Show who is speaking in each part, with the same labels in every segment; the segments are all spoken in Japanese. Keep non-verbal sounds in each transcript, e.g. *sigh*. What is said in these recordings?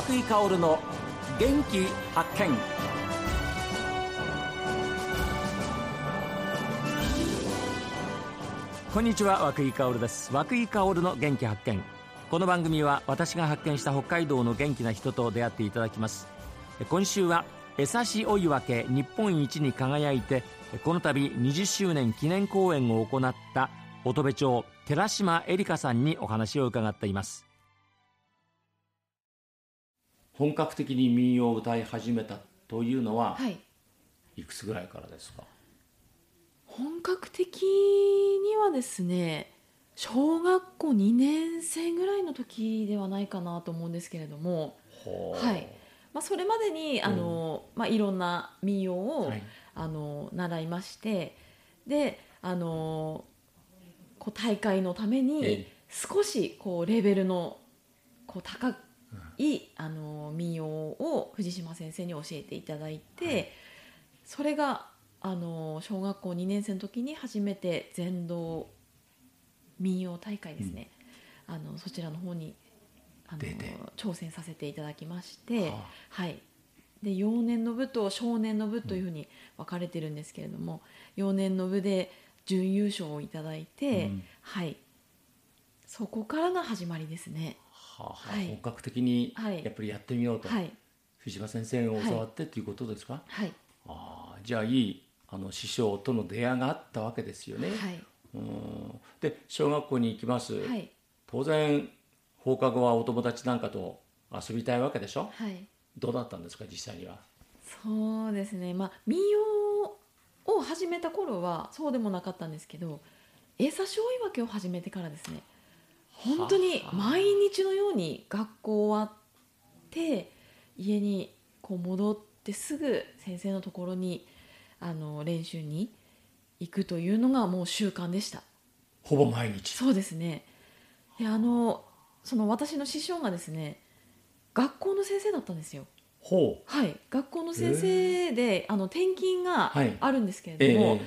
Speaker 1: 和久井薫の元気発見。こんにちは和久井薫です。和久井薫の元気発見。この番組は私が発見した北海道の元気な人と出会っていただきます。今週は江差追い分け日本一に輝いてこの度20周年記念公演を行った乙部町寺島恵里香さんにお話を伺っています。本格的に民謡を歌い始めたというのは、
Speaker 2: はい、
Speaker 1: いくつぐらいからですか？
Speaker 2: 本格的にはですね小学校2年生ぐらいの時ではないかなと思うんですけれども、はい。まあ、それまでにあの、まあ、いろんな民謡を、
Speaker 1: はい。
Speaker 2: あの習いましてであのこう大会のため
Speaker 1: え
Speaker 2: に
Speaker 1: え
Speaker 2: 少しこうレベルのこう高い、あの民謡を藤島先生に教えていただいて、
Speaker 1: はい。
Speaker 2: それがあの小学校2年生の時に初めて全道民謡大会ですね、あのそちらの方にあの挑戦させていただきまして。
Speaker 1: はあ。
Speaker 2: はい、で幼年の部と少年の部というふうに分かれてるんですけれども、幼年の部で準優勝をいただいて、
Speaker 1: うん。
Speaker 2: はい、そこからが始まりですね。
Speaker 1: はあ本格的に
Speaker 2: はい。
Speaker 1: やっぱりやってみようと、
Speaker 2: はい、
Speaker 1: 藤島先生を教わってということですか、
Speaker 2: はい、
Speaker 1: ああじゃあいいあの師匠との出会いがあったわけですよね、
Speaker 2: はい、
Speaker 1: うん。で小学校に行きます、
Speaker 2: はい、
Speaker 1: 当然放課後はお友達なんかと遊びたいわけでしょ？
Speaker 2: はい、
Speaker 1: どうだったんですか実際には？
Speaker 2: そうですね。まあ民謡を始めた頃はそうでもなかったんですけど、英差し追い分けを始めてからですね。本当に毎日のように学校終わって家にこう戻ってすぐ先生のところにあの練習に行くというのがもう習慣でした。
Speaker 1: ほぼ毎日
Speaker 2: そうですね。であのその私の師匠がですね学校の先生だったんですよ。
Speaker 1: ほう
Speaker 2: はい、学校の先生で、あの転勤が
Speaker 1: はい
Speaker 2: あるんですけ
Speaker 1: え
Speaker 2: れども、
Speaker 1: え
Speaker 2: も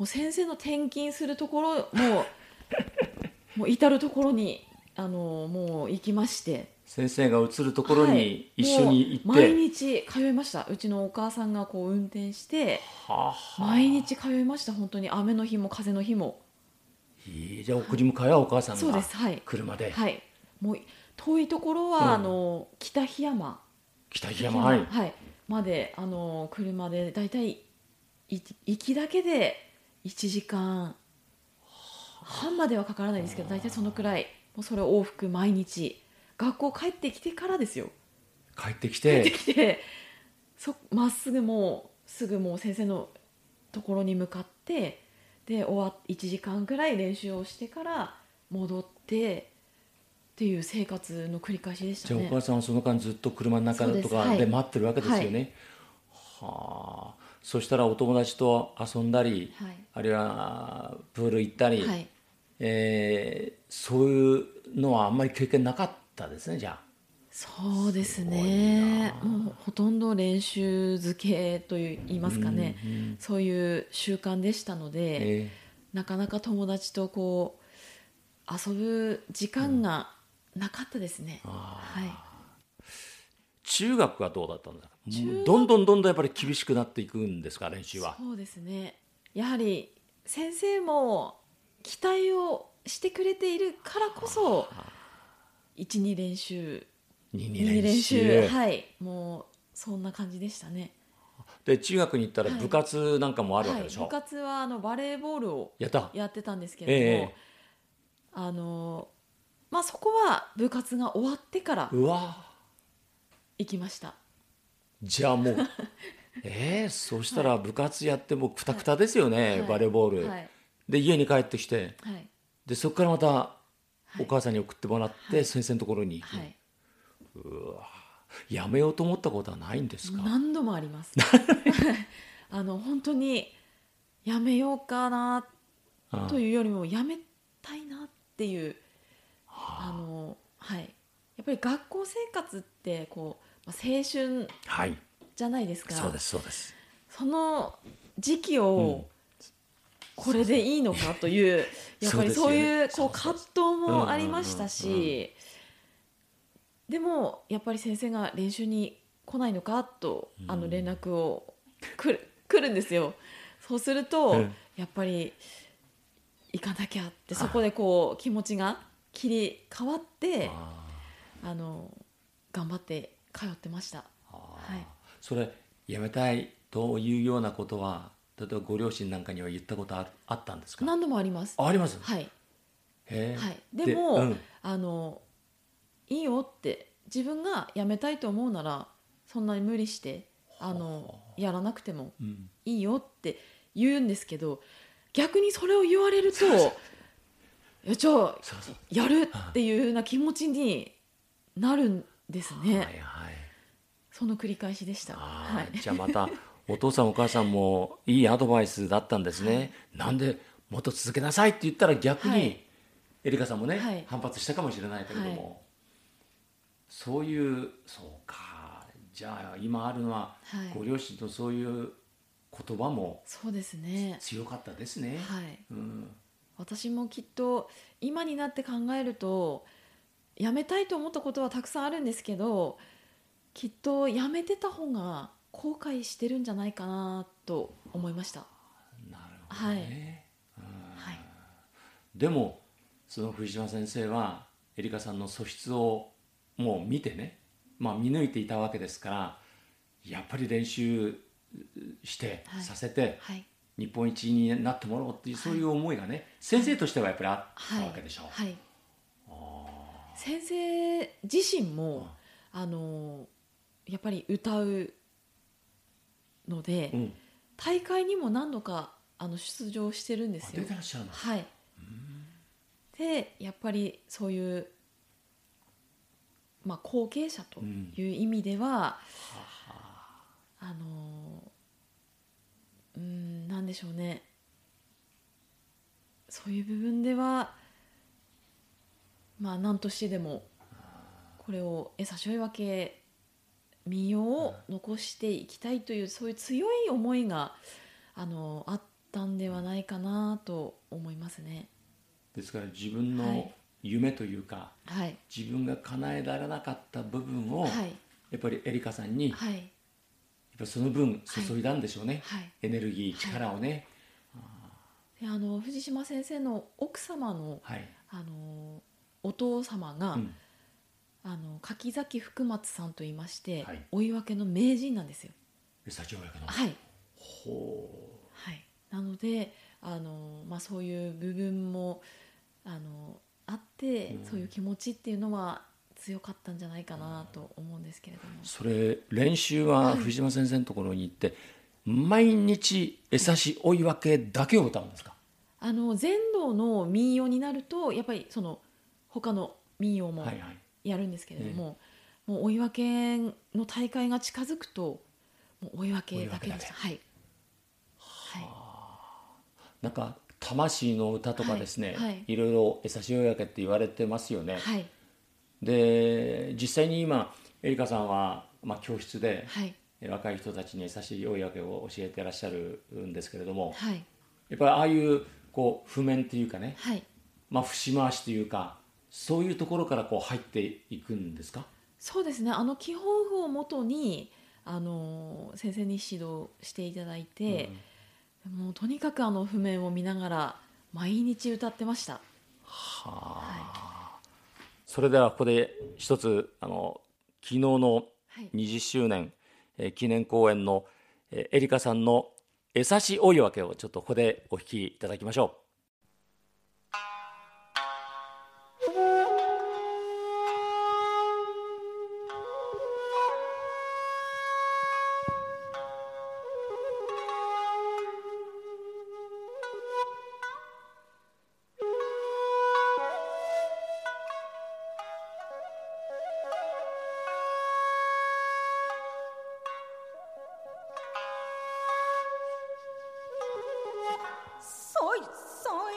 Speaker 2: う先生の転勤するところももう至る所にあのもう行きまして。
Speaker 1: 先生が移るところに一緒に行って、
Speaker 2: もう毎日通いました。うちのお母さんがこう運転して
Speaker 1: はあはあ。
Speaker 2: 毎日通いました。本当に。雨の日も風の日も。
Speaker 1: いいじゃあ送り迎えはお母さん
Speaker 2: そう
Speaker 1: が
Speaker 2: です。はい、
Speaker 1: 車で、
Speaker 2: はい、もう遠いところは、
Speaker 1: うん。
Speaker 2: あの北檜山。
Speaker 1: 北檜山はい。
Speaker 2: はい、まであの車でだいたいい行きだけで1時間半まではかからないですけど大体そのくらい。もうそれを往復毎日。学校帰ってきてからですよ。
Speaker 1: 帰ってき
Speaker 2: 帰って
Speaker 1: て
Speaker 2: きて。そまっすぐもうすぐもう先生のところに向かってで終わっ1時間くらい練習をしてから戻ってっていう生活の繰り返しでしたね。
Speaker 1: じゃあお母さんはその間ずっと車の中とか
Speaker 2: はい。
Speaker 1: で待ってるわけですよね、はあ。そしたらお友達と遊んだり、
Speaker 2: はい。
Speaker 1: あるいはプール行ったり、
Speaker 2: はい
Speaker 1: えーそういうのはあんまり経験なかったですねじゃあ。
Speaker 2: そうですね。もうほとんど練習漬けといいますかね、
Speaker 1: うんうん
Speaker 2: そういう習慣でしたので、
Speaker 1: え
Speaker 2: なかなか友達とこう遊ぶ時間がなかったですね、
Speaker 1: あ
Speaker 2: はい。
Speaker 1: ー中学はどうだったんですか？
Speaker 2: 中学
Speaker 1: どんどんどんどんやっぱり厳しくなっていくんですか練習は？
Speaker 2: そうですね。やはり先生も期待をしてくれているからこそ12練習。
Speaker 1: 2
Speaker 2: 2練習。はい。もうそんな感じでしたね。
Speaker 1: で中学に行ったら
Speaker 2: はい。
Speaker 1: 部活なんかもあるわ
Speaker 2: はい、
Speaker 1: けでしょ、
Speaker 2: 部活はあのバレーボールを
Speaker 1: やっ
Speaker 2: てたんですけれども、
Speaker 1: ええ
Speaker 2: あのまあそこは部活が終わってから
Speaker 1: うわ。
Speaker 2: 行きました。
Speaker 1: じゃあもう *laughs* えー、そしたら部活やってもくたくたですよね、
Speaker 2: はい。
Speaker 1: バレーボール、
Speaker 2: はい
Speaker 1: で家に帰ってきて
Speaker 2: はい。
Speaker 1: でそこからまた
Speaker 2: はい。
Speaker 1: お母さんに送ってもらって、先生のところに行く、
Speaker 2: はい。
Speaker 1: やめようと思ったことはないんですか？
Speaker 2: 何度もあります。*laughs* あの本当にやめようかな
Speaker 1: あ
Speaker 2: というよりもやめたいなっていうあ。のはい。やっぱり学校生活ってこうまあ青春
Speaker 1: はい。
Speaker 2: じゃないですか。
Speaker 1: そうですそうです。
Speaker 2: その時期をこれでいいのかという、やっぱりそういうこう葛藤もありましたし、でもやっぱり先生が練習に来ないのかとあの連絡を来る来るんですよ。そうすると、
Speaker 1: うん
Speaker 2: やっぱり行かなきゃってそこでこう気持ちが切り替わって
Speaker 1: あ
Speaker 2: あの頑張って通ってました。はい。
Speaker 1: それやめたいというようなことは例えばご両親なんかには言ったことあるあったんですか？
Speaker 2: 何度もあります。
Speaker 1: ああります？
Speaker 2: はい、
Speaker 1: へえ。
Speaker 2: はい、でも
Speaker 1: うん。
Speaker 2: あのいいよって自分が辞めたいと思うならそんなに無理してあのやらなくても
Speaker 1: うん。
Speaker 2: いいよって言うんですけど逆にそれを言われるといやじゃやるっていうような気持ちになるんですね、
Speaker 1: はいはい。
Speaker 2: その繰り返しでした。はい。
Speaker 1: じゃあまたお父さんお母さんもいいアドバイスだったんですね、なんでもっと続けなさいって言ったら逆に、
Speaker 2: はい。
Speaker 1: エリカさんもね、
Speaker 2: はい。
Speaker 1: 反発したかもしれないけれども、
Speaker 2: はい。
Speaker 1: そういうそうか。じゃあ今あるのは、
Speaker 2: はい。
Speaker 1: ご両親とそういう言葉も
Speaker 2: そうですね。
Speaker 1: 強かったですね。
Speaker 2: はい。
Speaker 1: うん。
Speaker 2: 私もきっと今になって考えると辞めたいと思ったことはたくさんあるんですけどきっと辞めてた方が後悔してるんじゃないかなと思いました。
Speaker 1: なるほどね、
Speaker 2: はい。
Speaker 1: でもその藤島先生はエリカさんの素質をもう見てね、まあ、見抜いていたわけですからやっぱり練習して、
Speaker 2: はい。
Speaker 1: させて
Speaker 2: はい。
Speaker 1: 日本一になってもらおうっていう、そういう思いがね先生としてはやっぱりあった
Speaker 2: はい。
Speaker 1: わけでしょう。
Speaker 2: はい。先生自身もあのやっぱり歌うので、
Speaker 1: うん、
Speaker 2: 大会にも何度かあの出場してるんですよ。はい。でやっぱりそういう、まあ、後継者という意味では、あのうんなんでしょうね。そういう部分ではまあ何としてでもこれを餌しょい分け民謡を残していきたいというそういう強い思いがあのあったんではないかなと思いますね。
Speaker 1: ですから自分の
Speaker 2: はい。
Speaker 1: 夢というか、
Speaker 2: はい、
Speaker 1: 自分が叶えられなかった部分を、
Speaker 2: はい、
Speaker 1: やっぱりエリカさんに、やっ
Speaker 2: はい、
Speaker 1: ぱりその分注いだんでしょうね、
Speaker 2: はい。
Speaker 1: エネルギー力をね。
Speaker 2: であの藤島先生の奥様の
Speaker 1: はい、
Speaker 2: あのお父様が、
Speaker 1: うん
Speaker 2: あの柿崎福松さんと言いまして、
Speaker 1: はい。
Speaker 2: 追い分けの名人なんですよ。
Speaker 1: 社長親方の？
Speaker 2: はい、
Speaker 1: ほ
Speaker 2: はい、なのであの、まあ、そういう部分もあのあって、
Speaker 1: うん。
Speaker 2: そういう気持ちっていうのは強かったんじゃないかなと思うんですけれども、
Speaker 1: うそれ練習は藤島先生のところに行って、毎日餌し追い分けだけを歌うんですか？
Speaker 2: あの全道の民謡になるとやっぱりその他の民謡も
Speaker 1: はいはい
Speaker 2: やるんですけれども、もう追い分けの大会が近づくともう追い分けだけでした。はい、は
Speaker 1: なんか魂の歌とかですね、
Speaker 2: はい。はい。
Speaker 1: いろいろ餌し追い分けって言われてますよね、
Speaker 2: い、はい。
Speaker 1: で実際に今エリカさんは、まあ、教室で、
Speaker 2: はい。
Speaker 1: え若い人たちに優しい追い分けを教えてらっしゃるんですけれども
Speaker 2: はい。
Speaker 1: やっぱりああいうこう譜面っていうかね、
Speaker 2: はい。
Speaker 1: まあ、節回しというかそういうところからこう入っていくんですか？
Speaker 2: そうですね。あの基本譜をもとにあの先生に指導していただいて、もうとにかくあの譜面を見ながら毎日歌ってました。
Speaker 1: それではここで一つあの昨日の
Speaker 2: はい。
Speaker 1: 20周年、えー記念公演の、えーエリカさんの「えさし追い分け」をちょっとここでお聴きいただきましょ
Speaker 3: そいそい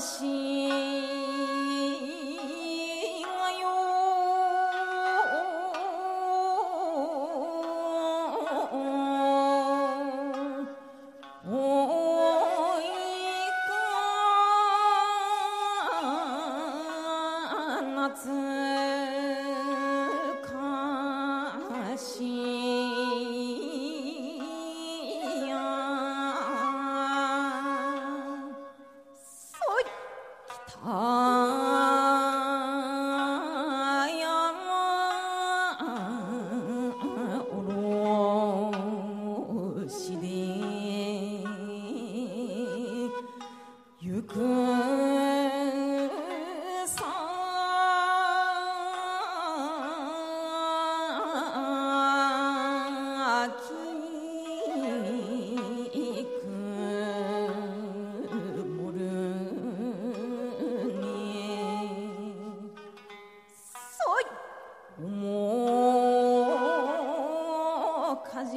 Speaker 3: しかじ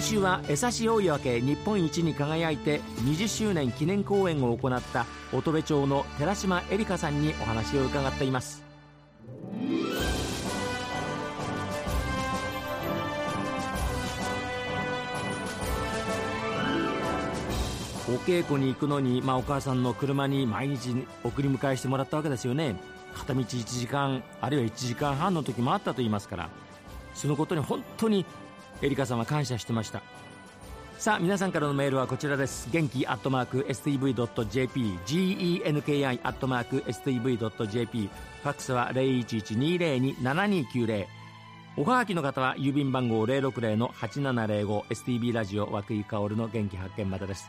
Speaker 1: 今週は江差大岩家日本一に輝いて20周年記念公演を行った乙部町の寺島絵里香さんにお話を伺っています。お稽古に行くのに、まあ、お母さんの車に毎日送り迎えしてもらったわけですよね。片道1時間あるいは1時間半の時もあったと言いますからそのことに本当にエリカさんは感謝してました。さあ皆さんからのメールはこちらです。元気アットマーク STV.jp genki アットマーク STV.jp ファックスは0112027290おはがきの方は郵便番号060-8705 STB ラジオ和久井薫の元気発見までです。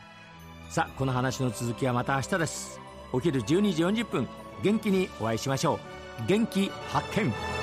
Speaker 1: さあこの話の続きはまた明日です。お昼12時40分。元気にお会いしましょう。元気発見。